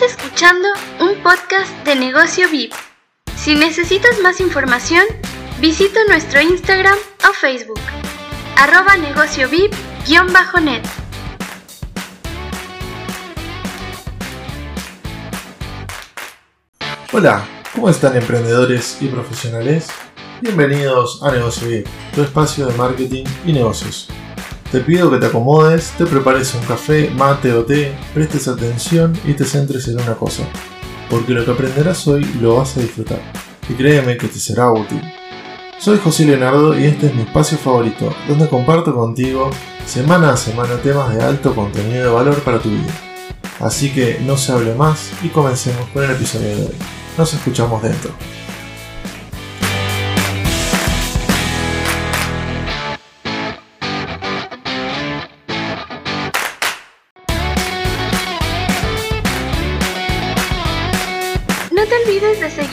Estás escuchando un podcast de Negocio VIP. Si necesitas más información, visita nuestro Instagram o Facebook, arroba negocio VIP-net. Hola, ¿cómo están emprendedores y profesionales? Bienvenidos a Negocio VIP, tu espacio de marketing y negocios. Te pido que te acomodes, te prepares un café, mate o té, prestes atención y te centres en una cosa, porque lo que aprenderás hoy lo vas a disfrutar, y créeme que te será útil. Soy José Leonardo y este es mi espacio favorito, donde comparto contigo semana a semana temas de alto contenido de valor para tu vida. Así que no se hable más y comencemos con el episodio de hoy. Nos escuchamos dentro.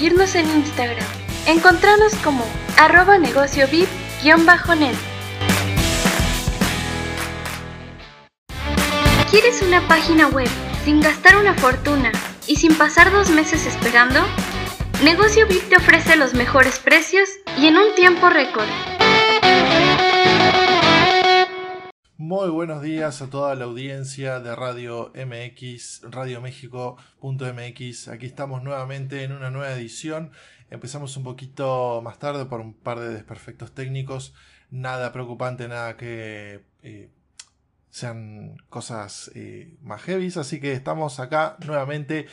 En Instagram. Encontranos como arroba negocio VIP-net. ¿Quieres una página web sin gastar una fortuna y sin pasar dos meses esperando? Negocio VIP te ofrece los mejores precios y en un tiempo récord. Muy buenos días a toda la audiencia de Radio MX, radioméxico.mx. Aquí estamos nuevamente en una nueva edición. Empezamos un poquito más tarde por un par de desperfectos técnicos. Nada preocupante, nada que eh, sean cosas eh, más heavy. Así que estamos acá nuevamente.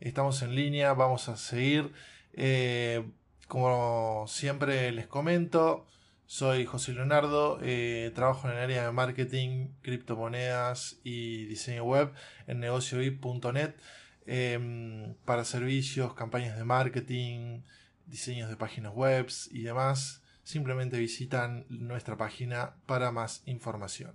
Estamos en línea. Vamos a seguir. Eh, como siempre les comento. Soy José Leonardo, eh, trabajo en el área de marketing, criptomonedas y diseño web en negociovip.net eh, para servicios, campañas de marketing, diseños de páginas web y demás. Simplemente visitan nuestra página para más información.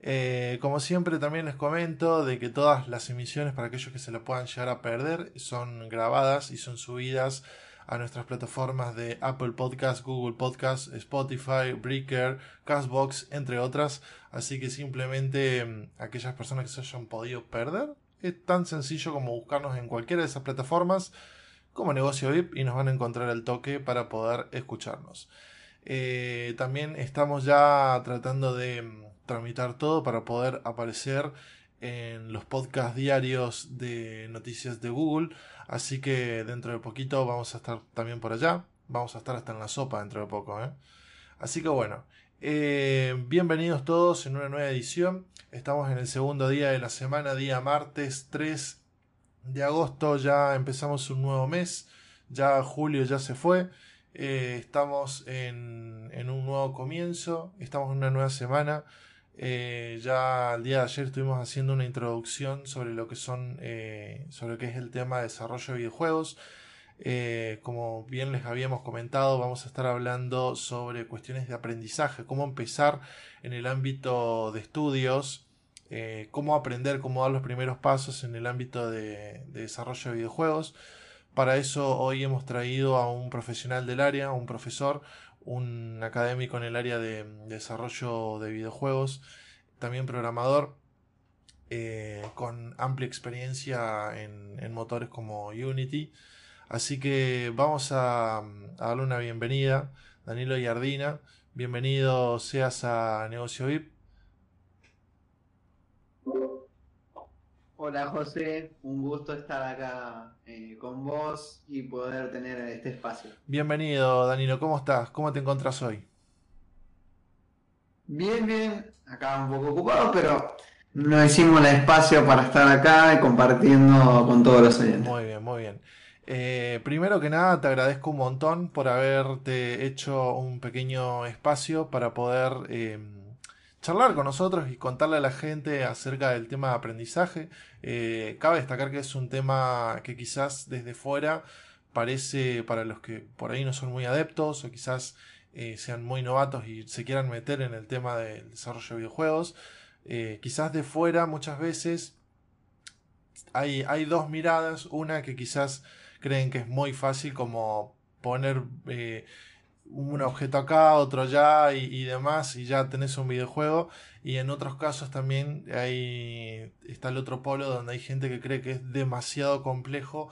Eh, como siempre también les comento de que todas las emisiones para aquellos que se lo puedan llegar a perder son grabadas y son subidas a nuestras plataformas de Apple Podcast, Google Podcast, Spotify, Breaker, Castbox, entre otras. Así que simplemente mm, aquellas personas que se hayan podido perder, es tan sencillo como buscarnos en cualquiera de esas plataformas como negocio VIP y nos van a encontrar el toque para poder escucharnos. Eh, también estamos ya tratando de mm, tramitar todo para poder aparecer en los podcasts diarios de noticias de Google. Así que dentro de poquito vamos a estar también por allá. Vamos a estar hasta en la sopa dentro de poco. ¿eh? Así que bueno, eh, bienvenidos todos en una nueva edición. Estamos en el segundo día de la semana, día martes 3 de agosto. Ya empezamos un nuevo mes. Ya julio ya se fue. Eh, estamos en, en un nuevo comienzo. Estamos en una nueva semana. Eh, ya el día de ayer estuvimos haciendo una introducción sobre lo que son eh, sobre es el tema de desarrollo de videojuegos. Eh, como bien les habíamos comentado, vamos a estar hablando sobre cuestiones de aprendizaje, cómo empezar en el ámbito de estudios, cómo aprender, cómo dar los primeros pasos en el ámbito de, de desarrollo de videojuegos. Para eso hoy hemos traído a un profesional del área, un profesor, un académico en el área de desarrollo de videojuegos, también programador, eh, con amplia experiencia en, motores como Unity. Así que vamos a, darle una bienvenida, Danilo Yardina. Bienvenido seas a Negocio VIP. Hola José, un gusto estar acá eh, con vos y poder tener este espacio. Bienvenido Danilo, ¿cómo estás? ¿Cómo te encuentras hoy? Bien, bien, acá un poco ocupado, pero nos hicimos el espacio para estar acá y compartiendo con todos los oyentes. Muy bien, muy bien. Eh, primero que nada, te agradezco un montón por haberte hecho un pequeño espacio para poder... Eh, charlar con nosotros y contarle a la gente acerca del tema de aprendizaje. Eh, cabe destacar que es un tema que quizás desde fuera parece para los que por ahí no son muy adeptos o quizás eh, sean muy novatos y se quieran meter en el tema del desarrollo de videojuegos. Eh, quizás de fuera muchas veces hay, hay dos miradas. Una que quizás creen que es muy fácil como poner un objeto acá, otro allá y, demás, y ya tenés un videojuego. Y en otros casos también hay, está el otro polo donde hay gente que cree que es demasiado complejo,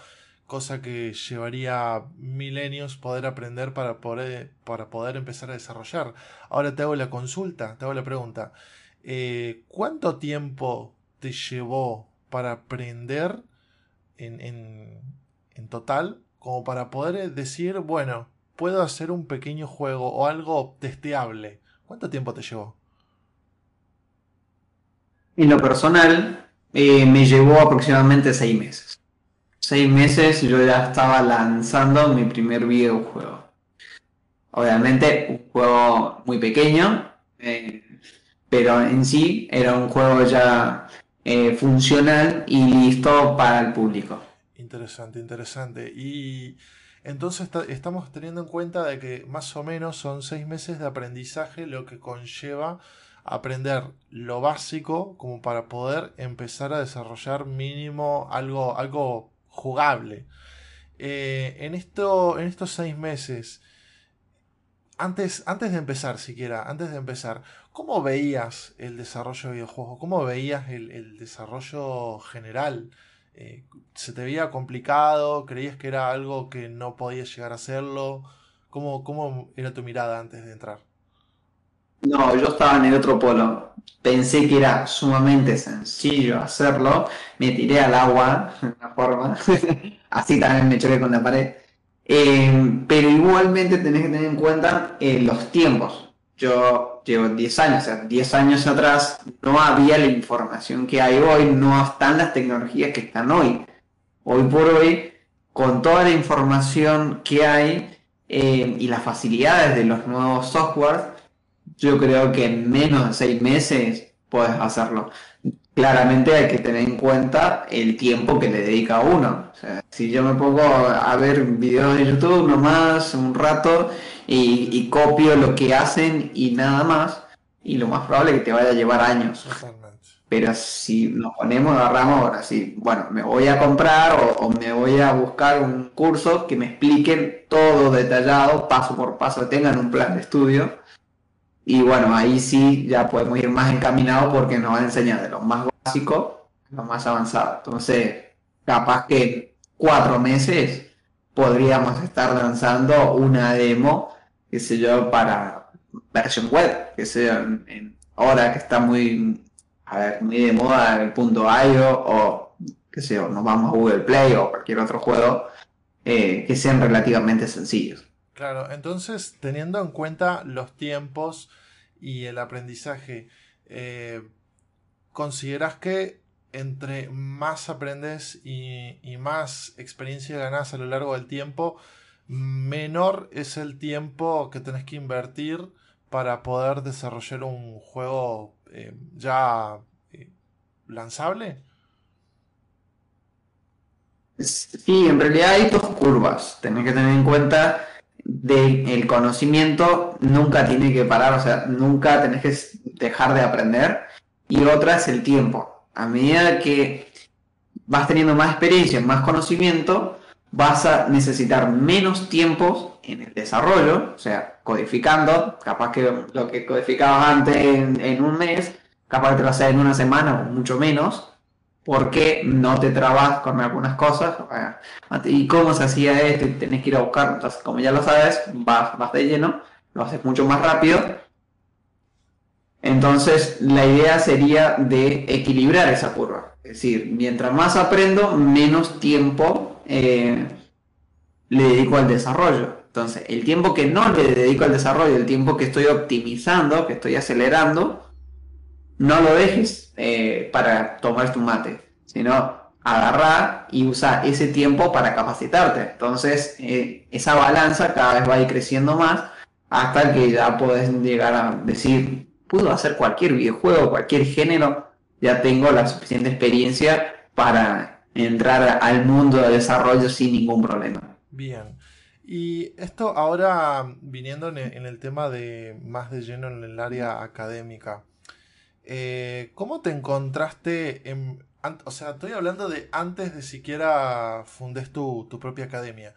cosa que llevaría milenios poder aprender para poder, para poder empezar a desarrollar. Ahora te hago la consulta, te hago la pregunta. Eh, ¿Cuánto tiempo te llevó para aprender en, en, en total como para poder decir, bueno, puedo hacer un pequeño juego o algo testeable. ¿Cuánto tiempo te llevó? En lo personal, eh, me llevó aproximadamente seis meses. Seis meses yo ya estaba lanzando mi primer videojuego. Obviamente un juego muy pequeño, eh, pero en sí era un juego ya eh, funcional y listo para el público. Interesante, interesante. Y entonces estamos teniendo en cuenta de que más o menos son seis meses de aprendizaje lo que conlleva aprender lo básico como para poder empezar a desarrollar mínimo algo, algo jugable. Eh, en, esto, en estos seis meses, antes, antes de empezar siquiera, antes de empezar, ¿cómo veías el desarrollo de videojuegos? ¿Cómo veías el, el desarrollo general? Eh, ¿Se te veía complicado? ¿Creías que era algo que no podías llegar a hacerlo? ¿Cómo, ¿Cómo era tu mirada antes de entrar? No, yo estaba en el otro polo. Pensé que era sumamente sencillo hacerlo. Me tiré al agua, de una forma. Así también me choqué con la pared. Eh, pero igualmente tenés que tener en cuenta eh, los tiempos. Yo llevo 10 años, o sea, 10 años atrás no había la información que hay hoy, no están las tecnologías que están hoy. Hoy por hoy, con toda la información que hay eh, y las facilidades de los nuevos softwares, yo creo que en menos de 6 meses puedes hacerlo. Claramente hay que tener en cuenta el tiempo que le dedica a uno. Si yo me pongo a ver videos de YouTube nomás un rato y, copio lo que hacen y nada más, y lo más probable es que te vaya a llevar años. Pero si nos ponemos, agarramos ahora, sí, bueno, me voy a comprar o, me voy a buscar un curso que me expliquen todo detallado, paso por paso, tengan un plan de estudio. Y bueno, ahí sí ya podemos ir más encaminados porque nos va a enseñar de lo más básico a lo más avanzado. Entonces, capaz que cuatro meses podríamos estar lanzando una demo qué sé yo, para versión web, que sea en, ahora que está muy, a ver, muy de moda el punto .io o, qué sé yo, nos vamos a Google Play o cualquier otro juego, eh, que sean relativamente sencillos. Claro, entonces, teniendo en cuenta los tiempos y el aprendizaje, eh, ¿consideras que entre más aprendes y, más experiencia ganas a lo largo del tiempo, menor es el tiempo que tenés que invertir para poder desarrollar un juego eh, ya eh, lanzable? Sí, en realidad hay dos curvas. Tenés que tener en cuenta de el conocimiento nunca tiene que parar, o sea, nunca tenés que dejar de aprender. Y otra es el tiempo. A medida que vas teniendo más experiencia, más conocimiento, vas a necesitar menos tiempo en el desarrollo, o sea, codificando, capaz que lo que codificabas antes en, un mes, capaz que te lo haces en una semana o mucho menos, porque no te trabas con algunas cosas, y cómo se hacía esto, tenés que ir a buscar, entonces como ya lo sabes, vas, vas de lleno, lo haces mucho más rápido, entonces la idea sería de equilibrar esa curva, es decir, mientras más aprendo, menos tiempo eh, le dedico al desarrollo. Entonces, el tiempo que no le dedico al desarrollo, el tiempo que estoy optimizando, que estoy acelerando, no lo dejes eh, para tomar tu mate, sino agarrar y usar ese tiempo para capacitarte. Entonces, eh, esa balanza cada vez va a ir creciendo más hasta que ya puedes llegar a decir, puedo hacer cualquier videojuego, cualquier género, ya tengo la suficiente experiencia para entrar al mundo de desarrollo sin ningún problema. Bien. Y esto ahora viniendo en el tema de más de lleno en el área académica, eh, ¿cómo te encontraste en... O sea, estoy hablando de antes de siquiera fundes tu, tu propia academia.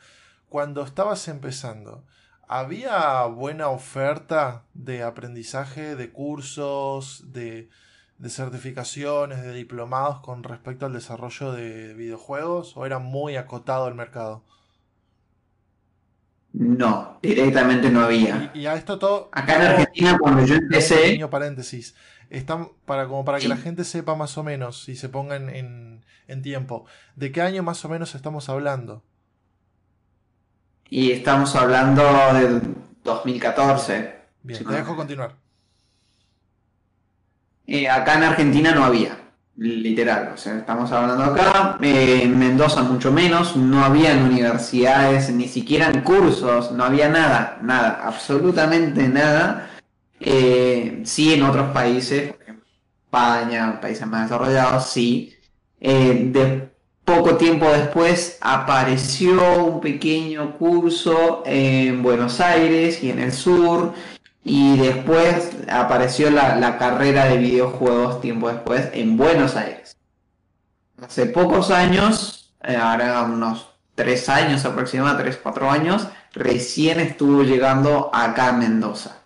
Cuando estabas empezando, ¿había buena oferta de aprendizaje, de cursos, de, de certificaciones, de diplomados con respecto al desarrollo de videojuegos? ¿O era muy acotado el mercado? No, directamente no había. Y, a esto todo. Acá en Argentina, cuando yo empecé. Pequeño paréntesis. Están para, como para que la gente sepa más o menos y se ponga en, en, tiempo. ¿De qué año más o menos estamos hablando? Y estamos hablando del 2014. Bien, te dejo continuar. Eh, acá en Argentina no había literal, o sea, estamos hablando acá, eh, en Mendoza mucho menos, no habían universidades, ni siquiera en cursos, no había nada, nada, absolutamente nada. Eh, sí en otros países, por ejemplo, España, países más desarrollados, sí. Eh, de poco tiempo después apareció un pequeño curso en Buenos Aires y en el sur, y después apareció la, carrera de videojuegos tiempo después en Buenos Aires. Hace pocos años, eh, ahora unos tres años aproximadamente, tres, cuatro años, recién estuvo llegando acá a Mendoza.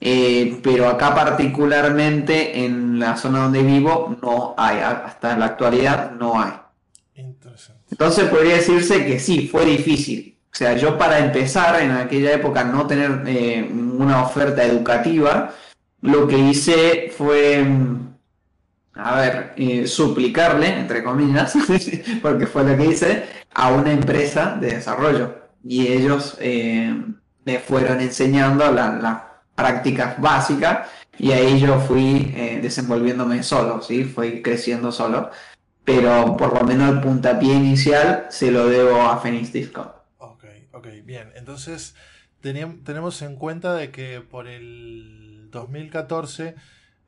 Eh, pero acá particularmente en la zona donde vivo no hay, hasta la actualidad no hay. Entonces podría decirse que sí, fue difícil. O sea, yo para empezar en aquella época no tener eh, una oferta educativa, lo que hice fue, mm, a ver, eh, suplicarle, entre comillas, porque fue lo que hice, a una empresa de desarrollo. Y ellos eh, me fueron enseñando las prácticas básicas y ahí yo fui desenvolviéndome solo, ¿sí? Fui creciendo solo. Pero por lo menos el puntapié inicial se lo debo a Phoenix Disco. Ok, bien. Entonces, tenemos en cuenta de que por el 2014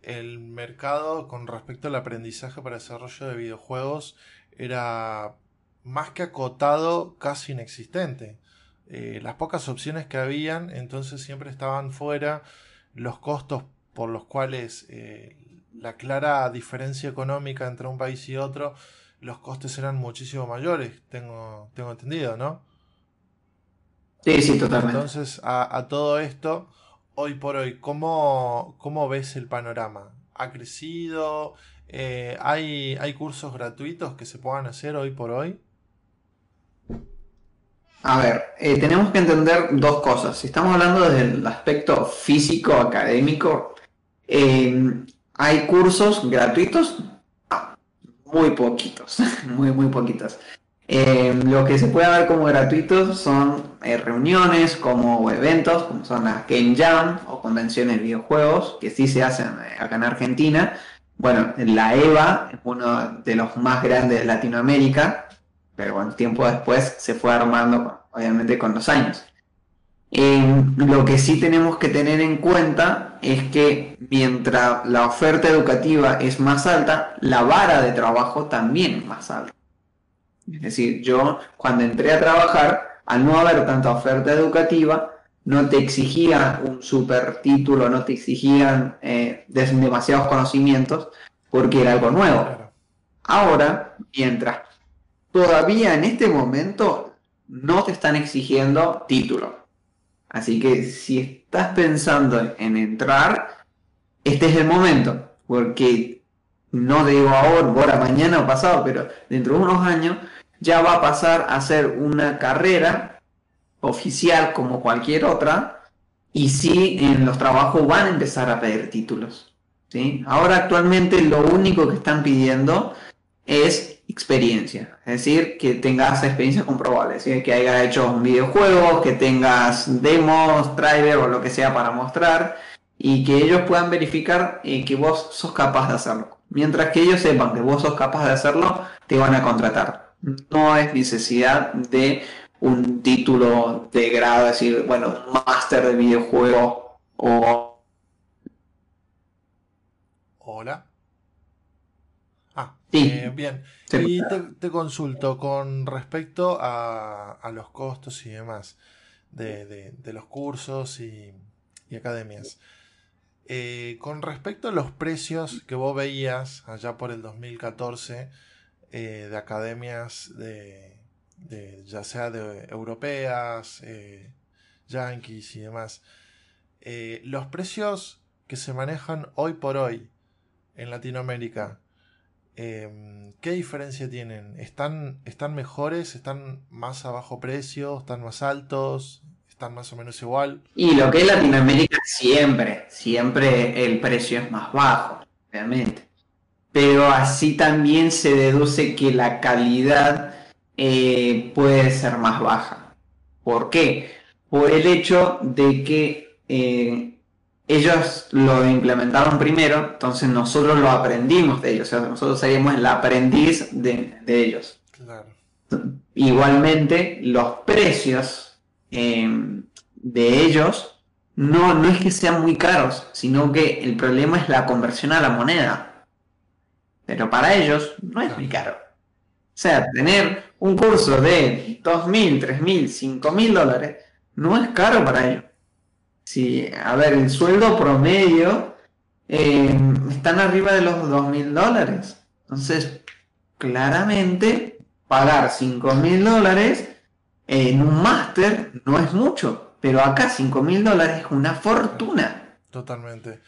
el mercado con respecto al aprendizaje para desarrollo de videojuegos era más que acotado, casi inexistente. Eh, las pocas opciones que habían, entonces siempre estaban fuera los costos por los cuales eh, la clara diferencia económica entre un país y otro, los costes eran muchísimo mayores, tengo, tengo entendido, ¿no? Sí, sí, totalmente. Entonces, a, todo esto, hoy por hoy, ¿cómo, ¿cómo, ves el panorama? ¿Ha crecido? Eh, ¿hay, ¿Hay cursos gratuitos que se puedan hacer hoy por hoy? A ver, eh, tenemos que entender dos cosas. Si estamos hablando desde el aspecto físico, académico, eh, hay cursos gratuitos, muy poquitos, muy, muy poquitos. Eh, lo que se puede ver como gratuitos son eh, reuniones como eventos, como son las Game Jam o convenciones de videojuegos, que sí se hacen eh, acá en Argentina. Bueno, la EVA es uno de los más grandes de Latinoamérica, pero bueno, tiempo después se fue armando, obviamente, con los años. lo que sí tenemos que tener en cuenta es que mientras la oferta educativa es más alta, la vara de trabajo también es más alta. Es decir, yo cuando entré a trabajar, al no haber tanta oferta educativa, no te exigían un super título, no te exigían eh, demasiados conocimientos, porque era algo nuevo. Ahora, mientras todavía en este momento no te están exigiendo título. Así que si estás pensando en entrar, este es el momento, porque no digo ahora, ahora, mañana o pasado, pero dentro de unos años ya va a pasar a ser una carrera oficial como cualquier otra y sí en los trabajos van a empezar a pedir títulos. ¿sí? Ahora actualmente lo único que están pidiendo es experiencia, es decir, que tengas experiencia comprobable, que hayas hecho un videojuego, que tengas demos, trailer o lo que sea para mostrar y que ellos puedan verificar eh, que vos sos capaz de hacerlo. Mientras que ellos sepan que vos sos capaz de hacerlo, te van a contratar no es necesidad de un título de grado, es decir, bueno, máster de videojuego o... Hola. Ah, eh, bien. Y te, consulto con respecto a, los costos y demás de, los cursos y, academias. Eh, con respecto a los precios que vos veías allá por el 2014, eh, de academias de, ya sea de europeas, yankees y demás. Los precios que se manejan hoy por hoy en Latinoamérica, em, ¿qué diferencia tienen? ¿Están, ¿Están mejores? ¿Están más a bajo precio? ¿Están más altos? ¿Están más o menos igual? Y lo que es Latinoamérica siempre, siempre el precio es más bajo, obviamente. Pero así también se deduce que la calidad eh, puede ser más baja. ¿Por qué? Por el hecho de que eh, ellos lo implementaron primero, entonces nosotros lo aprendimos de ellos, o sea, nosotros seríamos el aprendiz de, ellos. Igualmente, los precios eh, de ellos no, no es que sean muy caros, sino que el problema es la conversión a la moneda. Pero para ellos no es muy caro. O sea, tener un curso de 2.000, 3.000, 5.000 dólares no es caro para ellos. Sí, a ver, el sueldo promedio eh, están arriba de los dos mil dólares. Entonces, claramente, pagar cinco mil dólares en un máster no es mucho, pero acá cinco mil dólares es una fortuna. Totalmente.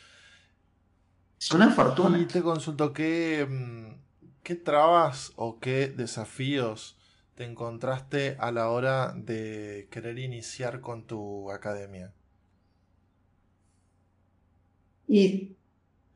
Es una fortuna. Y te consulto, ¿qué, mm, qué trabas o qué desafíos te encontraste a la hora de querer iniciar con tu academia? Y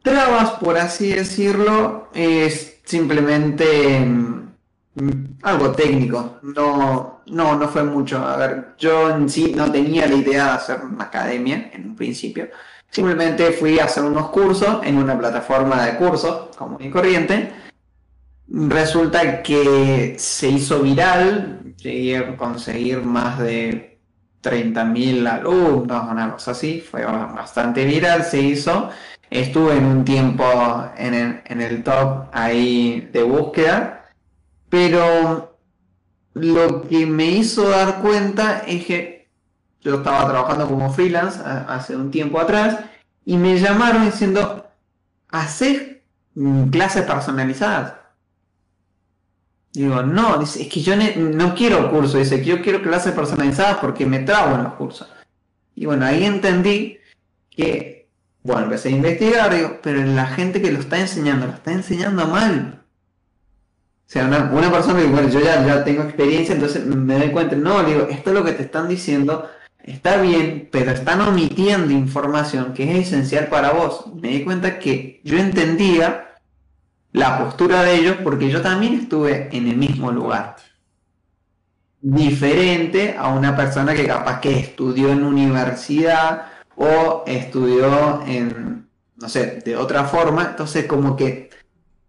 trabas, por así decirlo, es simplemente mm, algo técnico. No, no, no fue mucho. A ver, yo en sí no tenía la idea de hacer una academia en un principio. Simplemente fui a hacer unos cursos en una plataforma de cursos común y corriente. Resulta que se hizo viral, llegué a conseguir más de 30.000 alumnos, una cosa así, fue bastante viral, se hizo. Estuve en un tiempo en el, en el top ahí de búsqueda, pero lo que me hizo dar cuenta es que yo estaba trabajando como freelance hace un tiempo atrás y me llamaron diciendo, ¿haces clases personalizadas? Digo, no, es que yo no quiero cursos, dice que yo quiero clases personalizadas porque me trago en los cursos. Y bueno, ahí entendí que, bueno, empecé a investigar, digo, pero la gente que lo está enseñando, lo está enseñando mal. O sea, una, persona que, bueno, yo ya, ya tengo experiencia, entonces me doy cuenta, no, digo, esto es lo que te están diciendo, está bien, pero están omitiendo información que es esencial para vos. Me di cuenta que yo entendía la postura de ellos porque yo también estuve en el mismo lugar. Diferente a una persona que capaz que estudió en universidad o estudió en, no sé, de otra forma, entonces como que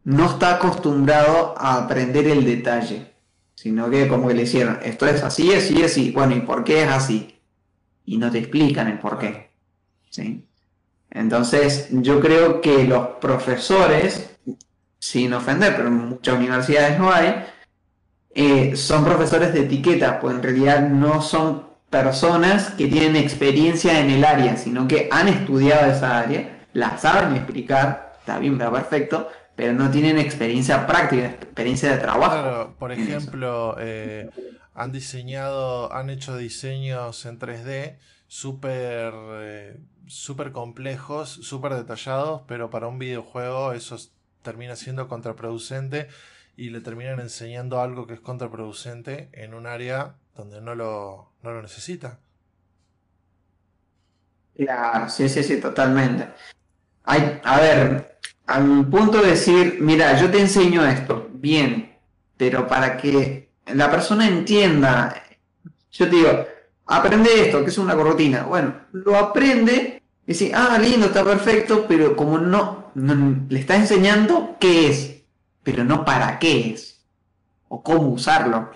no está acostumbrado a aprender el detalle, sino que como que le hicieron, esto es así, así, así, bueno, ¿y por qué es así? Y no te explican el por qué. ¿sí? Entonces, yo creo que los profesores sin ofender, pero en muchas universidades no hay, eh, son profesores de etiqueta, pues en realidad no son personas que tienen experiencia en el área, sino que han estudiado esa área, la saben explicar, está bien, está perfecto, pero no tienen experiencia práctica, experiencia de trabajo. por ejemplo, eh, han diseñado, han hecho diseños en 3D súper eh, super complejos, súper detallados, pero para un videojuego esos termina siendo contraproducente y le terminan enseñando algo que es contraproducente en un área donde no lo, no lo necesita. Claro, sí, sí, sí, totalmente. Hay, a ver, al punto de decir, mira, yo te enseño esto, bien, pero para que la persona entienda, yo te digo, aprende esto, que es una corrotina. Bueno, lo aprende y dice, ah, lindo, está perfecto, pero como no, le está enseñando qué es, pero no para qué es o cómo usarlo.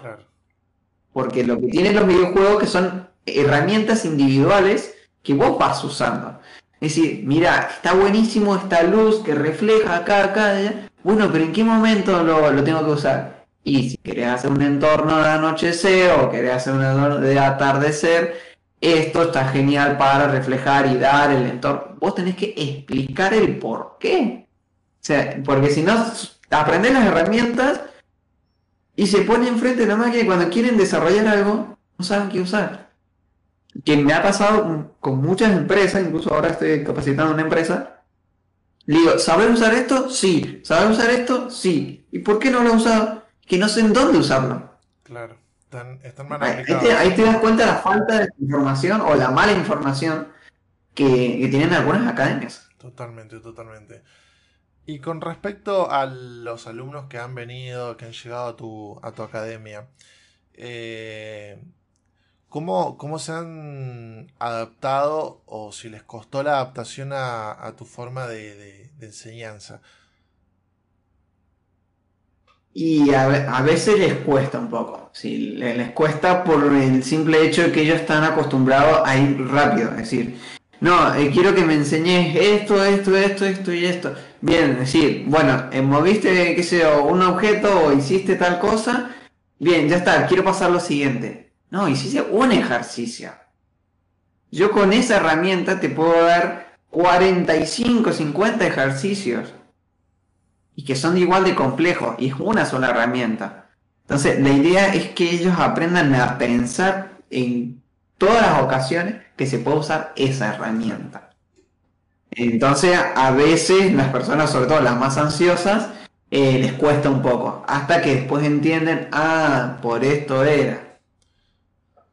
Porque lo que tienen los videojuegos que son herramientas individuales que vos vas usando. Es decir, mira, está buenísimo esta luz que refleja acá, acá, Bueno, pero ¿en qué momento lo, lo, tengo que usar? Y si querés hacer un entorno de anochecer o querés hacer un entorno de atardecer, esto está genial para reflejar y dar el entorno. Vos tenés que explicar el por qué. O sea, porque si no, aprendés las herramientas y se pone enfrente de la máquina cuando quieren desarrollar algo, no saben qué usar. que me ha pasado con muchas empresas, incluso ahora estoy capacitando una empresa. Le digo, ¿sabes usar esto? Sí. ¿Sabes usar esto? Sí. ¿Y por qué no lo he usado? Que no sé en dónde usarlo. Claro, están, están mal Ahí te, ahí te das cuenta de la falta de información o la mala información que, que tienen algunas academias. Totalmente, totalmente. Y con respecto a los alumnos que han venido, que han llegado a tu, a tu academia, eh, ¿cómo, cómo se han adaptado o si les costó la adaptación a, a tu forma de, de- de enseñanza? Y a veces les cuesta un poco, sí, le- les cuesta por el simple hecho de que ellos están acostumbrados a ir rápido, es decir, no, eh, quiero que me enseñes esto, esto, esto, esto y esto. Bien, es decir, bueno, eh, moviste, qué sé un objeto o hiciste tal cosa, bien, ya está, quiero pasar lo siguiente. No, hiciste un ejercicio. Yo con esa herramienta te puedo dar 45, 50 ejercicios y que son igual de complejos y es una sola herramienta. Entonces, la idea es que ellos aprendan a pensar en todas las ocasiones que se puede usar esa herramienta. Entonces, a veces las personas, sobre todo las más ansiosas, eh, les cuesta un poco, hasta que después entienden, ah, por esto era.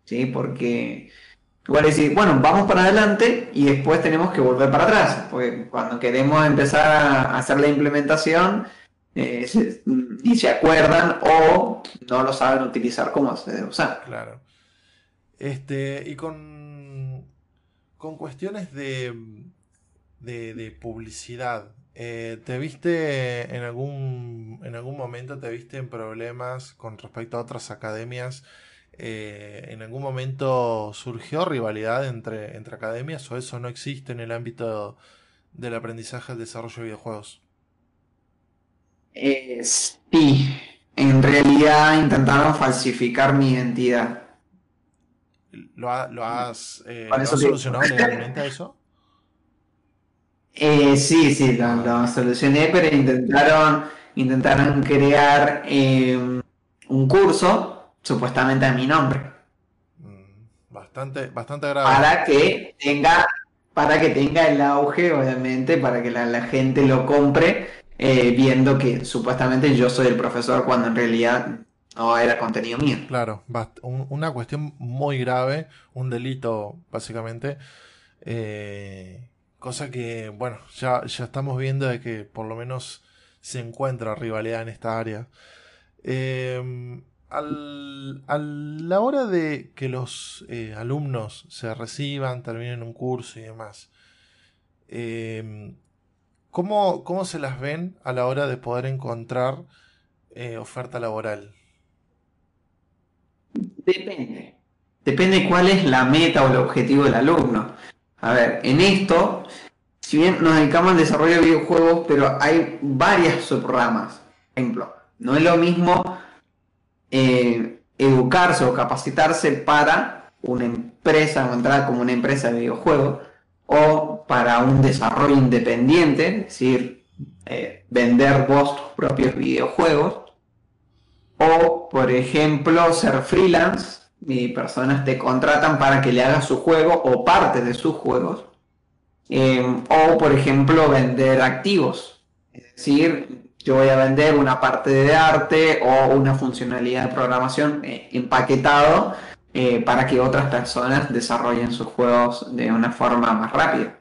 ¿Sí? Porque igual decir, bueno, vamos para adelante y después tenemos que volver para atrás, porque cuando queremos empezar a hacer la implementación, eh, se- ni se acuerdan o no lo saben utilizar como se debe usar. Claro. Este, y con, con cuestiones de, de, de publicidad, eh, ¿te viste en algún, en algún momento, te viste en problemas con respecto a otras academias? Eh, ¿en algún momento surgió rivalidad entre, entre academias o eso no existe en el ámbito del aprendizaje del desarrollo de videojuegos? Eh, sí, en realidad intentaron falsificar mi identidad. ¿Lo, ha- lo has, eh, ¿lo has te- solucionado legalmente eso? Eh, sí, sí, lo, lo solucioné, pero intentaron, intentaron crear eh, un curso, supuestamente a mi nombre, Mm, Bastante, bastante grave. para que tenga, para que tenga el auge, obviamente, para que la, la gente lo compre, eh, viendo que supuestamente yo soy el profesor cuando en realidad no era contenido mío. Claro, un- una cuestión muy grave, un delito básicamente, eh, cosa que, bueno, ya, ya estamos viendo de que por lo menos se encuentra rivalidad en esta área. Eh, al- a la hora de que los eh, alumnos se reciban, terminen un curso y demás, eh, ¿cómo, cómo se las ven a la hora de poder encontrar eh, oferta laboral? Depende. Depende cuál es la meta o el objetivo del alumno. A ver, en esto, si bien nos dedicamos al desarrollo de videojuegos, pero hay varias subramas. Por ejemplo, no es lo mismo eh, educarse o capacitarse para una empresa entrar como una empresa de videojuegos o para un desarrollo independiente, es decir, eh, vender vos tus propios videojuegos o, por ejemplo, ser freelance y personas te contratan para que le hagas su juego o parte de sus juegos. Eh, o, por ejemplo, vender activos. Es decir, yo voy a vender una parte de arte o una funcionalidad de programación eh, empaquetado eh, para que otras personas desarrollen sus juegos de una forma más rápida.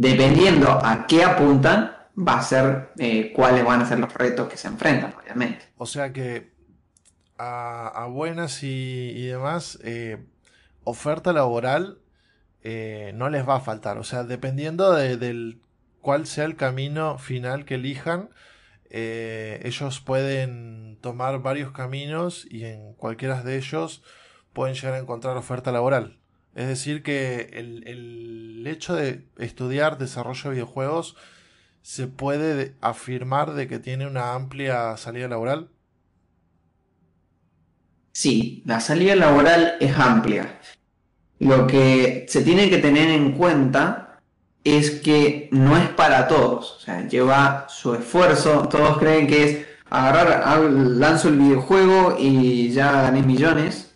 Dependiendo a qué apuntan, va a ser eh, cuáles van a ser los retos que se enfrentan, obviamente. O sea que a, buenas y, demás, eh, oferta laboral eh, no les va a faltar. O sea, dependiendo de, del cuál sea el camino final que elijan, ellos pueden tomar varios caminos y en cualquiera de ellos pueden llegar a encontrar oferta laboral. Es decir, que el, el hecho de estudiar desarrollo de videojuegos se puede de- afirmar de que tiene una amplia salida laboral. Sí, la salida laboral es amplia. Lo que se tiene que tener en cuenta es que no es para todos. O sea, lleva su esfuerzo. Todos creen que es agarrar, ah, lanzo el videojuego y ya gané millones.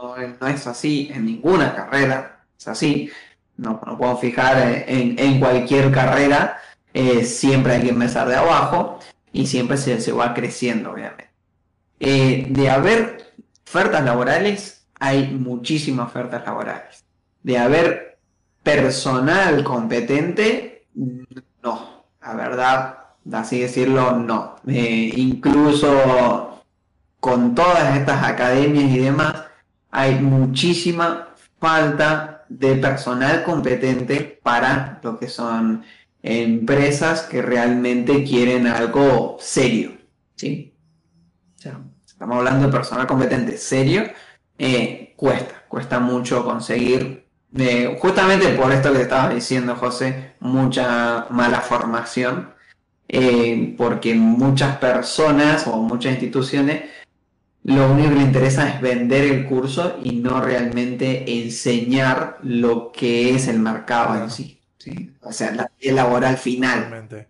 No no es así en ninguna carrera, es así. No nos podemos fijar en, cualquier carrera, eh, siempre hay que empezar de abajo y siempre se, se va creciendo, obviamente. Eh, de haber ofertas laborales, hay muchísimas ofertas laborales. De haber personal competente, no. La verdad, así decirlo, no. Eh, incluso con todas estas academias y demás, hay muchísima falta de personal competente para lo que son empresas que realmente quieren algo serio. ¿sí? estamos hablando de personal competente serio, eh, cuesta, cuesta mucho conseguir, eh, justamente por esto que estaba diciendo, José, mucha mala formación, eh, porque muchas personas o muchas instituciones lo único que le interesa es vender el curso y no realmente enseñar lo que es el mercado en sí. O sea, la laboral final.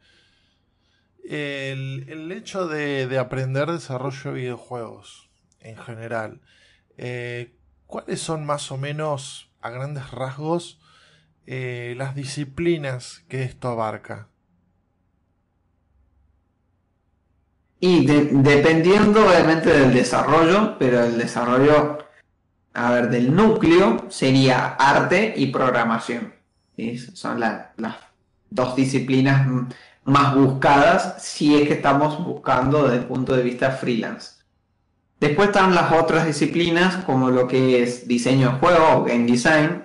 El, el, hecho de, aprender desarrollo de videojuegos en general, eh, ¿cuáles son más o menos, a grandes rasgos, eh, las disciplinas que esto abarca? Y dependiendo obviamente del desarrollo, pero el desarrollo, a ver, del núcleo sería arte y programación. Son las dos disciplinas más buscadas si es que estamos buscando desde el punto de vista freelance. Después están las otras disciplinas como lo que es diseño de juego o game design,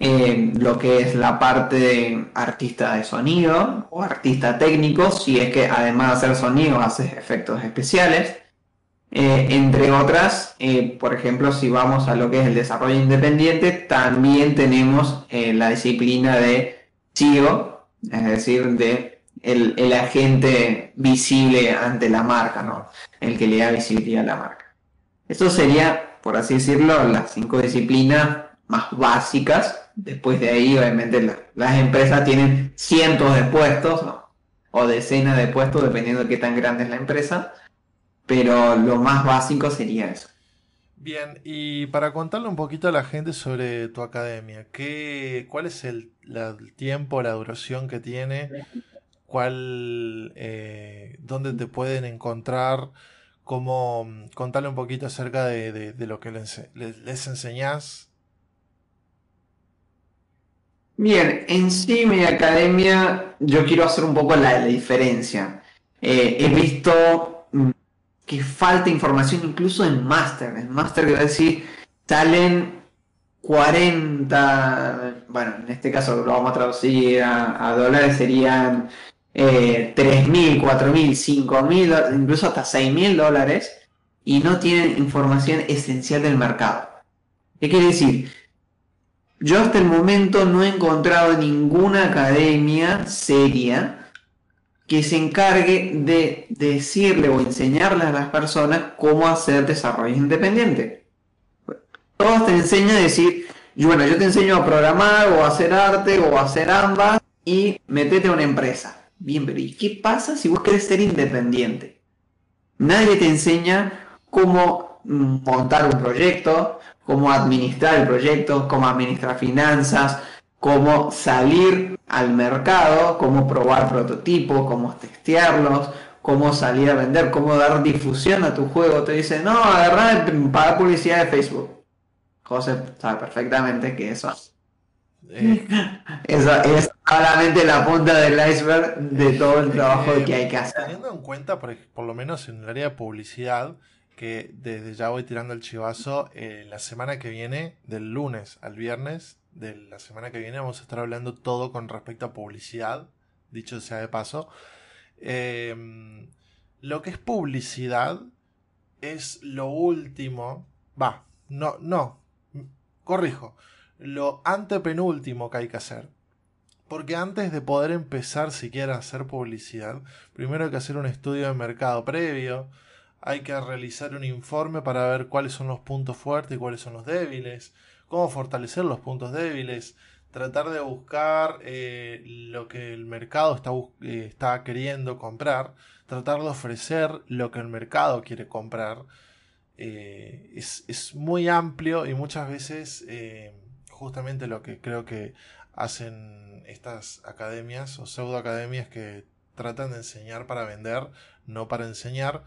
eh, lo que es la parte de artista de sonido o artista técnico, si es que además de hacer sonido haces efectos especiales. Eh, entre otras, eh, por ejemplo, si vamos a lo que es el desarrollo independiente, también tenemos la disciplina de CEO, es decir, de el, el, agente visible ante la marca, ¿no? El que le da visibilidad a la marca. Esto sería, por así decirlo, las cinco disciplinas más básicas. Después de ahí, obviamente, las empresas tienen cientos de puestos o decenas de puestos, dependiendo de qué tan grande es la empresa. Pero lo más básico sería eso. Bien, y para contarle un poquito a la gente sobre tu academia, ¿qué, ¿cuál es el, tiempo, la duración que tiene? ¿Cuál, eh, ¿Dónde te pueden encontrar? ¿Cómo, contarle un poquito acerca de, lo que les, les enseñás Bien, en sí mi academia yo quiero hacer un poco la, diferencia. Eh, he visto mm, que falta información incluso en máster. En máster, quiero decir, salen 40, bueno, en este caso lo vamos a traducir a, dólares, serían eh, 3.000, 4.000, 5.000, incluso hasta 6.000 dólares y no tienen información esencial del mercado. ¿Qué quiere decir? Yo hasta el momento no he encontrado ninguna academia seria que se encargue de decirle o enseñarle a las personas cómo hacer desarrollo independiente. Todos te enseñan a decir, bueno, yo te enseño a programar o a hacer arte o a hacer ambas y metete a una empresa. Bien, pero ¿y qué pasa si vos querés ser independiente? Nadie te enseña cómo montar un proyecto, cómo administrar el proyecto, cómo administrar finanzas, cómo salir al mercado, cómo probar prototipos, cómo testearlos, cómo salir a vender, cómo dar difusión a tu juego. Te dicen, no, agarrar pagar publicidad de Facebook. José sabe perfectamente que eso, eh. es claramente la punta del iceberg de todo el trabajo que hay que hacer. Teniendo en cuenta, por, por lo menos en el área de publicidad, que desde ya voy tirando el chivazo. Eh, la semana que viene, del lunes al viernes de la semana que viene, vamos a estar hablando todo con respecto a publicidad, dicho sea de paso. Em, lo que es publicidad es lo último. Va, no, no, corrijo. Lo antepenúltimo que hay que hacer. Porque antes de poder empezar siquiera a hacer publicidad, primero hay que hacer un estudio de mercado previo, hay que realizar un informe para ver cuáles son los puntos fuertes y cuáles son los débiles, cómo fortalecer los puntos débiles, tratar de buscar eh, lo que el mercado está, eh, está queriendo comprar, tratar de ofrecer lo que el mercado quiere comprar. eh, es, muy amplio y muchas veces justamente lo que creo que hacen estas academias o pseudo academias que tratan de enseñar para vender, no para enseñar,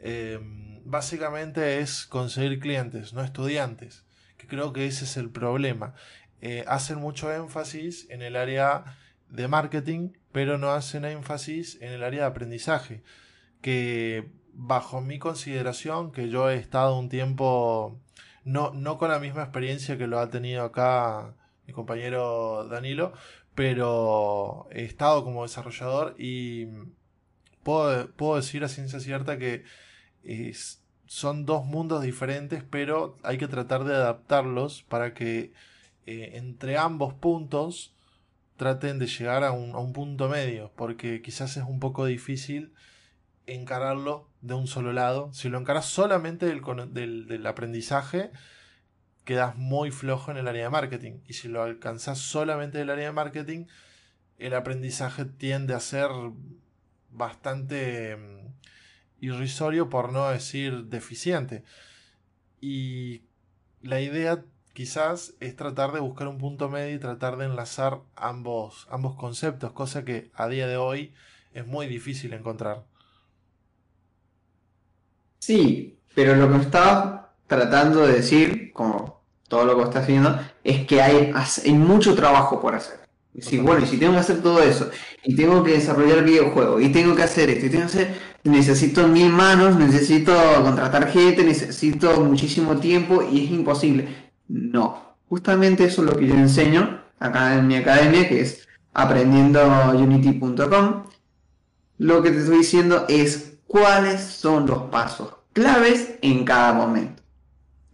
em, básicamente es conseguir clientes, no estudiantes, que creo que ese es el problema. Eh, hacen mucho énfasis en el área de marketing, pero no hacen énfasis en el área de aprendizaje, que bajo mi consideración, que yo he estado un tiempo, no, no con la misma experiencia que lo ha tenido acá mi compañero Danilo, pero he estado como desarrollador y puedo, puedo decir a ciencia cierta que son dos mundos diferentes, pero hay que tratar de adaptarlos para que eh, entre ambos puntos traten de llegar a un, a un, punto medio, porque quizás es un poco difícil encararlo de un solo lado. Si lo encaras solamente del, del, aprendizaje, quedas muy flojo en el área de marketing. Y si lo alcanzas solamente del área de marketing, el aprendizaje tiende a ser bastante mm, irrisorio, por no decir deficiente. Y la idea quizás es tratar de buscar un punto medio y tratar de enlazar ambos, ambos conceptos, cosa que a día de hoy es muy difícil encontrar. Sí, pero lo que estaba tratando de decir, como todo lo que estás haciendo, es que hay, hay mucho trabajo por hacer. Es decir, bueno, y si tengo que hacer todo eso, y tengo que desarrollar videojuegos, y tengo que hacer esto, y tengo que hacer, necesito mil manos, necesito contratar gente, necesito muchísimo tiempo, y es imposible. No, justamente eso es lo que yo enseño acá en mi academia, que es aprendiendounity.com. Lo que te estoy diciendo es cuáles son los pasos claves en cada momento.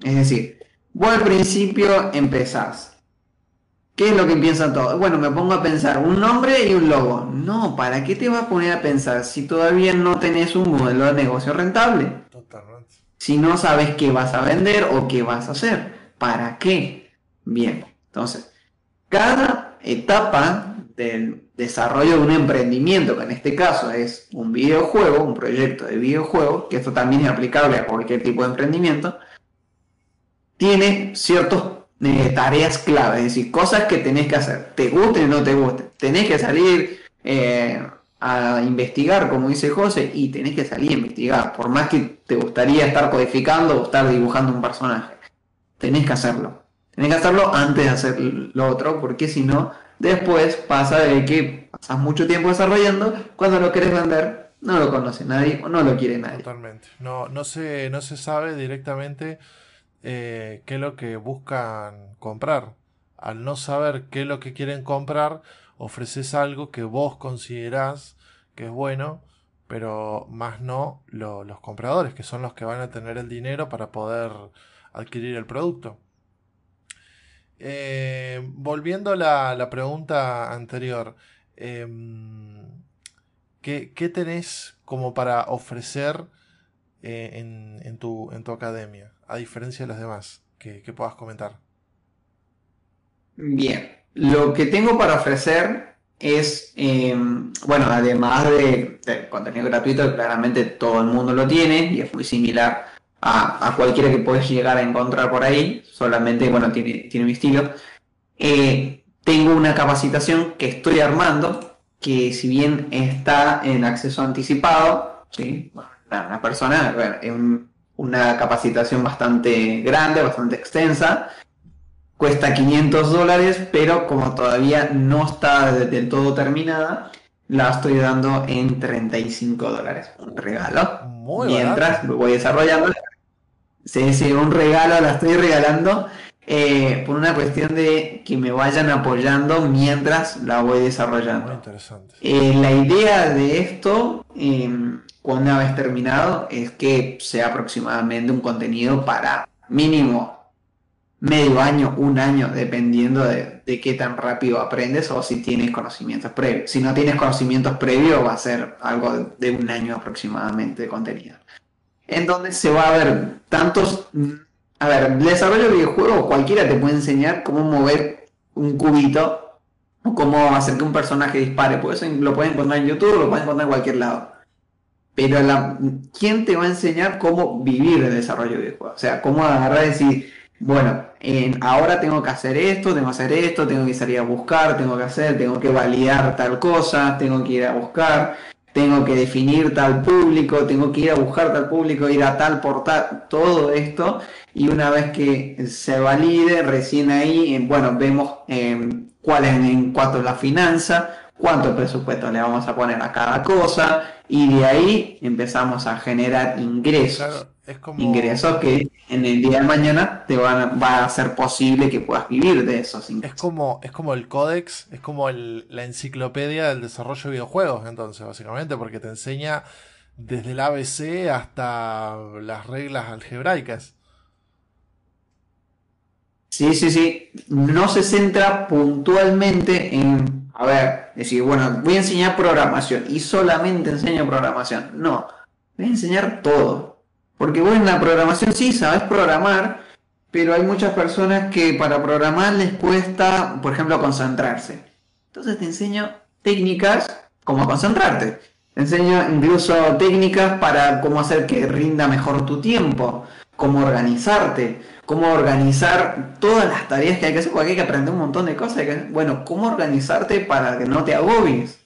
Es decir, vos al principio empezás. ¿Qué es lo que piensan todos? Bueno, me pongo a pensar un nombre y un logo. No, ¿para qué te vas a poner a pensar si todavía no tenés un modelo de negocio rentable? Totalmente. Si no sabes qué vas a vender o qué vas a hacer. ¿Para qué? Bien, entonces, cada etapa del desarrollo de un emprendimiento, que en este caso es un videojuego, un proyecto de videojuego, que esto también es aplicable a cualquier tipo de emprendimiento, tiene ciertas tareas clave, es decir, cosas que tenés que hacer, te guste o no te guste, tenés que salir eh, a investigar, como dice José, y tenés que salir a investigar, por más que te gustaría estar codificando o estar dibujando un personaje tenés que hacerlo. Tenés que hacerlo antes de hacer lo otro, porque si no, después pasa de que pasas mucho tiempo desarrollando, cuando lo querés vender, no lo conoce nadie o no lo quiere nadie. Totalmente. No, no, se, no se sabe directamente eh, qué es lo que buscan comprar. Al no saber qué es lo que quieren comprar, ofreces algo que vos considerás que es bueno, pero más no los compradores, que son los que van a tener el dinero para poder adquirir el producto. Eh, volviendo a la, pregunta anterior, em, ¿qué, tenés como para ofrecer eh, en, tu, en, tu, academia, a diferencia de los demás, que, puedas comentar? Bien, lo que tengo para ofrecer es, em, bueno, además de, contenido gratuito, claramente todo el mundo lo tiene y es muy similar a, cualquiera que puedes llegar a encontrar por ahí, solamente, bueno, tiene, tiene mi estilo. Eh, tengo una capacitación que estoy armando, que si bien está en acceso anticipado, ¿sí? Una persona, es una capacitación bastante grande, bastante extensa, cuesta 500 dólares, pero como todavía no está del todo terminada, la estoy dando en 35 dólares. Un regalo. Mientras lo voy desarrollando, Sí, sí, un regalo, la estoy regalando eh, por una cuestión de que me vayan apoyando mientras la voy desarrollando. Muy interesante. Eh, la idea de esto, em, una vez terminado, es que sea aproximadamente un contenido para mínimo medio año, un año, dependiendo de, de, qué tan rápido aprendes o si tienes conocimientos previos. Si no tienes conocimientos previos, va a ser algo de un año aproximadamente de contenido en donde se va a ver tantos... A ver, desarrollo de videojuegos cualquiera te puede enseñar cómo mover un cubito o cómo hacer que un personaje dispare. Pues eso lo puedes encontrar en YouTube lo puedes encontrar en cualquier lado. pero ¿quién te va a enseñar cómo vivir el desarrollo de videojuegos? O sea, cómo agarrar y decir, bueno, ahora tengo que hacer esto, tengo que hacer esto, tengo que salir a buscar, tengo que hacer, tengo que validar tal cosa, tengo que ir a buscar, tengo que definir tal público, tengo que ir a buscar tal público, ir a tal portal, todo esto, y una vez que se valide, recién ahí, bueno, vemos eh, cuál es en cuanto a la finanza, cuánto presupuesto le vamos a poner a cada cosa y de ahí empezamos a generar ingresos. Ingresos que en el día de mañana te van va a ser posible que puedas vivir de esos ingresos. Es como, es como el códex, es como la enciclopedia del desarrollo de videojuegos, entonces, básicamente, porque te enseña desde el ABC hasta las reglas algebraicas. Sí, sí, sí. No se centra puntualmente en, a ver, decir, bueno, voy a enseñar programación y solamente enseño programación. No, voy a enseñar todo. Porque vos en la programación sí sabes programar, pero hay muchas personas que para programar les cuesta, por ejemplo, concentrarse. Entonces te enseño técnicas como concentrarte. Te enseño incluso técnicas para cómo hacer que rinda mejor tu tiempo, cómo organizarte cómo organizar todas las tareas que hay que hacer, porque hay que aprender un montón de cosas. bueno, cómo organizarte para que no te agobies,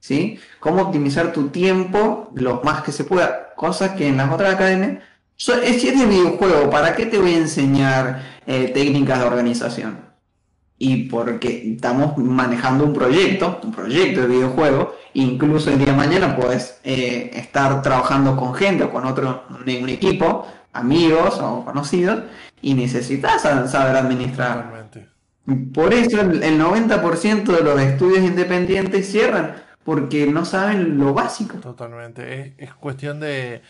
¿sí? Cómo optimizar tu tiempo lo más que se pueda, cosas que en las otras academias... Si es de videojuego, ¿para qué te voy a enseñar eh, técnicas de organización? Y porque estamos manejando un proyecto, un proyecto de videojuego, incluso el día de mañana puedes eh, estar trabajando con gente o con otro, un equipo, amigos o conocidos, y necesitas saber administrar. Por eso el 90% de los estudios independientes cierran, porque no saben lo básico. Totalmente, es, cuestión de,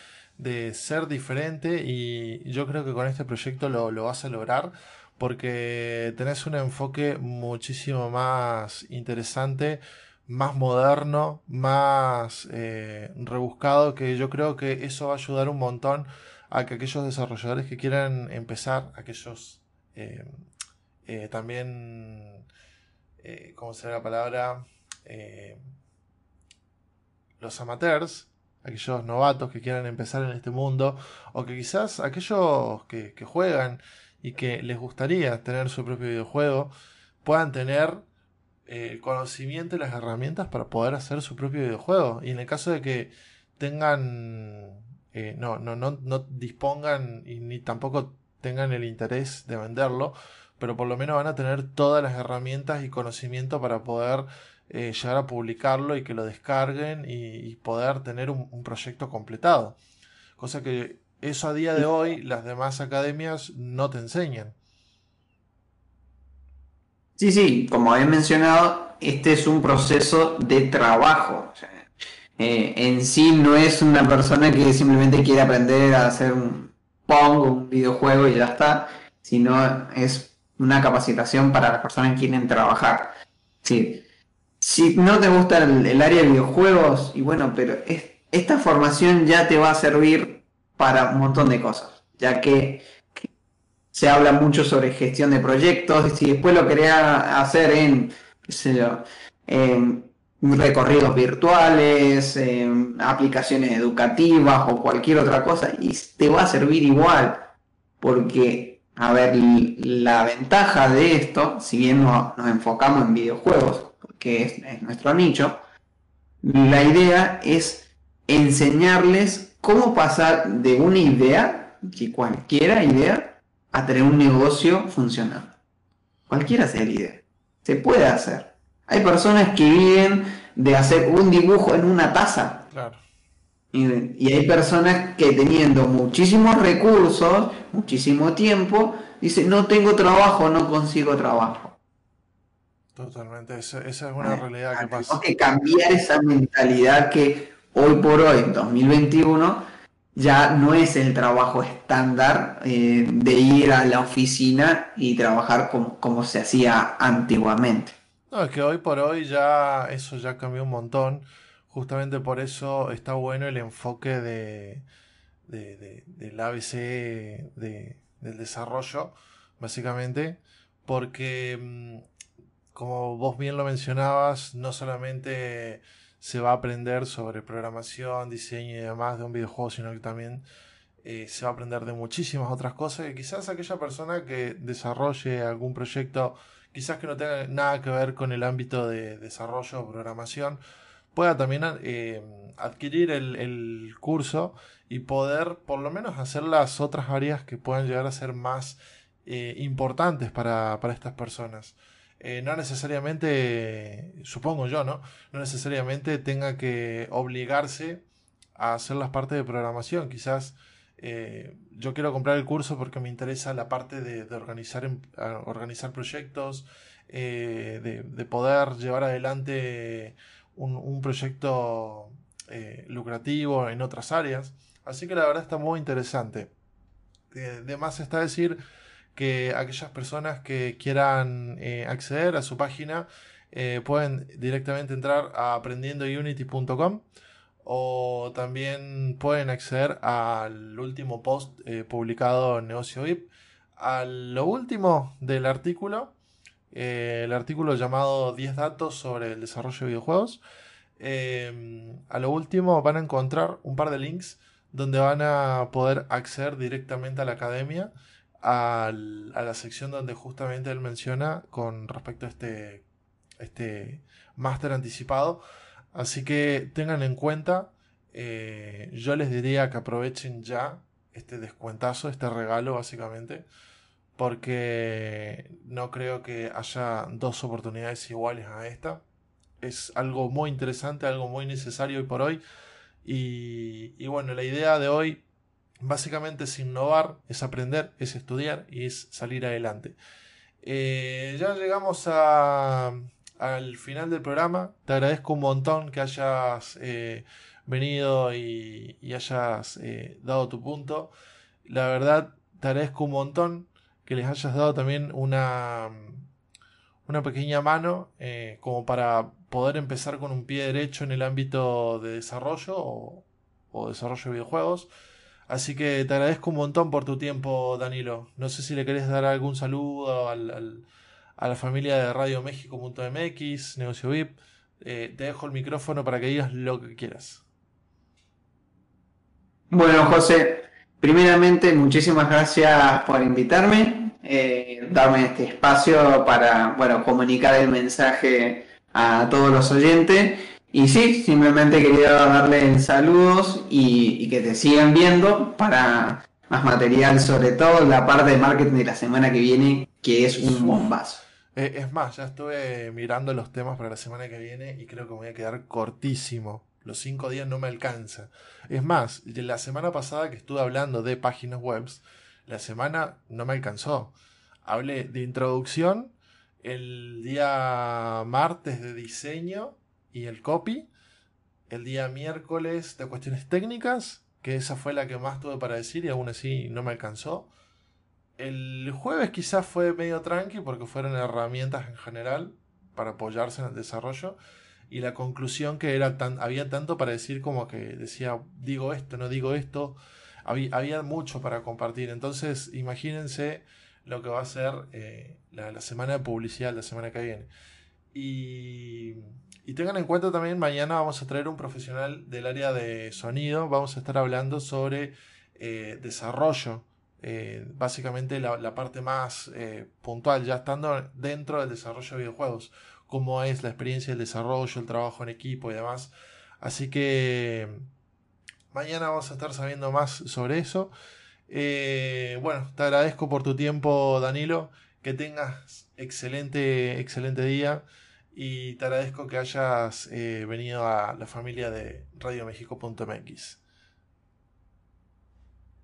ser diferente y yo creo que con este proyecto lo, vas a lograr porque tenés un enfoque muchísimo más interesante, más moderno, más eh, rebuscado, que yo creo que eso va a ayudar un montón a que aquellos desarrolladores que quieran empezar, aquellos eh, eh, también, eh, ¿cómo será la palabra? los amateurs, aquellos novatos que quieran empezar en este mundo, o que quizás aquellos que, que juegan y que les gustaría tener su propio videojuego, puedan tener el conocimiento y las herramientas para poder hacer su propio videojuego. Y en el caso de que tengan eh, no, no, no, no dispongan y ni tampoco tengan el interés de venderlo, pero por lo menos van a tener todas las herramientas y conocimiento para poder eh, llegar a publicarlo y que lo descarguen y, poder tener un, proyecto completado. Cosa que eso a día de hoy las demás academias no te enseñan. Sí, sí, como he mencionado, este es un proceso de trabajo. Eh, en sí no es una persona que simplemente quiere aprender a hacer un Pong, un videojuego y ya está, sino es una capacitación para las personas que quieren trabajar. Sí. Si no te gusta el, área de videojuegos, y bueno, pero esta formación ya te va a servir para un montón de cosas, ya que, se habla mucho sobre gestión de proyectos, y si después lo quería hacer en, qué sé yo, en recorridos virtuales, em, aplicaciones educativas o cualquier otra cosa, y te va a servir igual, porque, a ver, la ventaja de esto, si bien nos enfocamos en videojuegos, que es, nuestro nicho, la idea es enseñarles cómo pasar de una idea, si cualquiera idea, a tener un negocio funcionando. Cualquiera sea la idea. Se puede hacer. Hay personas que viven de hacer un dibujo en una taza. Y, hay personas que teniendo muchísimos recursos, muchísimo tiempo, dicen, no tengo trabajo, no consigo trabajo. Totalmente, esa, es una realidad que pasa. Tenemos que cambiar esa mentalidad que hoy por hoy, en 2021, ya no es el trabajo estándar eh, de ir a la oficina y trabajar como se hacía antiguamente. No, es que hoy por hoy ya eso ya cambió un montón. Justamente por eso está bueno el enfoque de, del ABC de, del desarrollo, básicamente, porque mm, como vos bien lo mencionabas, no solamente se va a aprender sobre programación, diseño y demás de un videojuego, sino que también eh, se va a aprender de muchísimas otras cosas que quizás aquella persona que desarrolle algún proyecto, quizás que no tenga nada que ver con el ámbito de desarrollo o programación, pueda también eh, adquirir el, curso y poder por lo menos hacer las otras áreas que puedan llegar a ser más eh, importantes para, para, estas personas. no necesariamente, supongo yo, ¿no? No necesariamente tenga que obligarse a hacer las partes de programación. Quizás eh, yo quiero comprar el curso porque me interesa la parte de, organizar, em, organizar proyectos, eh, de, poder llevar adelante un, proyecto eh, lucrativo en otras áreas. Así que la verdad está muy interesante. de más está decir que aquellas personas que quieran acceder a su página pueden directamente entrar a aprendiendounity.com o también pueden acceder al último post eh, publicado en Negocio VIP. A lo último del artículo, eh, el artículo llamado 10 datos sobre el desarrollo de videojuegos. Em, a lo último van a encontrar un par de links donde van a poder acceder directamente a la academia, a la sección donde justamente él menciona con respecto a este, este máster anticipado Así que tengan en cuenta, eh, yo les diría que aprovechen ya este descuentazo, este regalo básicamente, porque no creo que haya dos oportunidades iguales a esta. Es algo muy interesante, algo muy necesario hoy por hoy. Y, bueno, la idea de hoy básicamente es innovar, es aprender, es estudiar y es salir adelante. Eh, ya llegamos a, al final del programa. Te agradezco un montón que hayas eh, venido y, hayas eh, dado tu punto. La verdad, te agradezco un montón que les hayas dado también una, una pequeña mano eh, como para poder empezar con un pie derecho en el ámbito de desarrollo o, desarrollo de videojuegos. Así que te agradezco un montón por tu tiempo, Danilo. No sé si le querés dar algún saludo al a la familia de Radio México.mx, Negocio VIP. Eh, te dejo el micrófono para que digas lo que quieras. Bueno, José, primeramente muchísimas gracias por invitarme, eh, darme este espacio para bueno, comunicar el mensaje a todos los oyentes. Y sí, simplemente quería darle saludos y, y que te sigan viendo para más material, sobre todo la parte de marketing de la semana que viene, que es un bombazo. Eh, es más, ya estuve mirando los temas para la semana que viene y creo que me voy a quedar cortísimo. Los cinco días no me alcanza. Es más, la semana pasada que estuve hablando de páginas web, la semana no me alcanzó. Hablé de introducción, el día martes de diseño y el copy, el día miércoles de cuestiones técnicas, que esa fue la que más tuve para decir y aún así no me alcanzó. El jueves quizás fue medio tranqui porque fueron herramientas en general para apoyarse en el desarrollo y la conclusión que era tan, había tanto para decir como que decía digo esto, no digo esto, había, mucho para compartir. Entonces imagínense lo que va a ser eh, la, semana de publicidad la semana que viene. Y, y tengan en cuenta también, mañana vamos a traer un profesional del área de sonido, vamos a estar hablando sobre eh, desarrollo eh, básicamente la, parte más eh, puntual, ya estando dentro del desarrollo de videojuegos, cómo es la experiencia del desarrollo, el trabajo en equipo y demás. Así que mañana vamos a estar sabiendo más sobre eso. Eh, bueno, te agradezco por tu tiempo, Danilo. Que tengas excelente, excelente día. Y te agradezco que hayas venido a la familia de radiomexico.mx.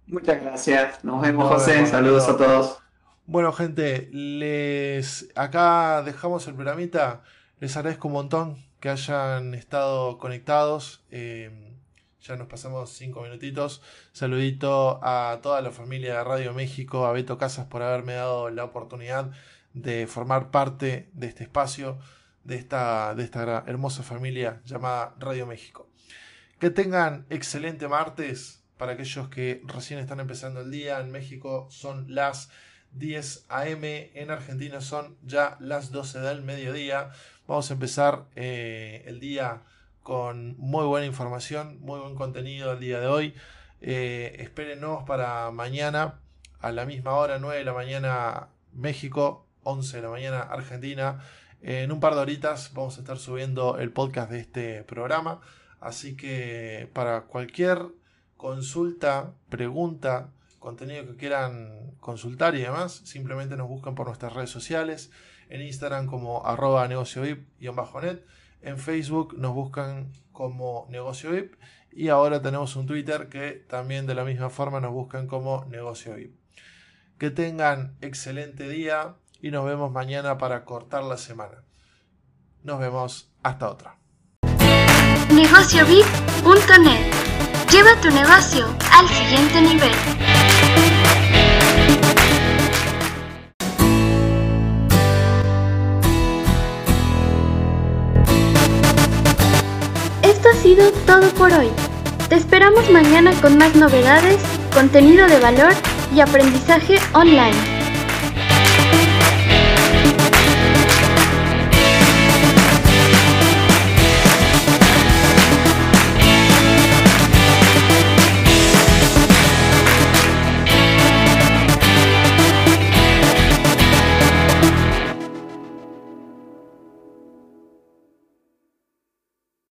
Muchas gracias. Nos vemos, José. Saludos a todos. Bueno, gente, les acá dejamos el programita. Les agradezco un montón que hayan estado conectados. Em, ya nos pasamos cinco minutitos. Saludito a toda la familia de Radio México, a Beto Casas por haberme dado la oportunidad de formar parte de este espacio, de esta, de esta hermosa familia llamada Radio México. Que tengan excelente martes para aquellos que recién están empezando el día. En México son las 10 a.m. En Argentina son ya las 12 del mediodía. Vamos a empezar eh, el día con muy buena información, muy buen contenido el día de hoy. Eh, espérenos para mañana a la misma hora, 9 de la mañana México, 11 de la mañana Argentina. En un par de horitas vamos a estar subiendo el podcast de este programa. Así que para cualquier consulta, pregunta, contenido que quieran consultar y demás, simplemente nos buscan por nuestras redes sociales, en Instagram como arroba net en Facebook nos buscan como negocio VIP y ahora tenemos un Twitter que también de la misma forma nos buscan como negocio VIP. Que tengan excelente día y nos vemos mañana para cortar la semana. Nos vemos hasta otra. Negociovip.net Lleva tu negocio al siguiente nivel. Esto ha sido todo por hoy. Te esperamos mañana con más novedades, contenido de valor y aprendizaje online.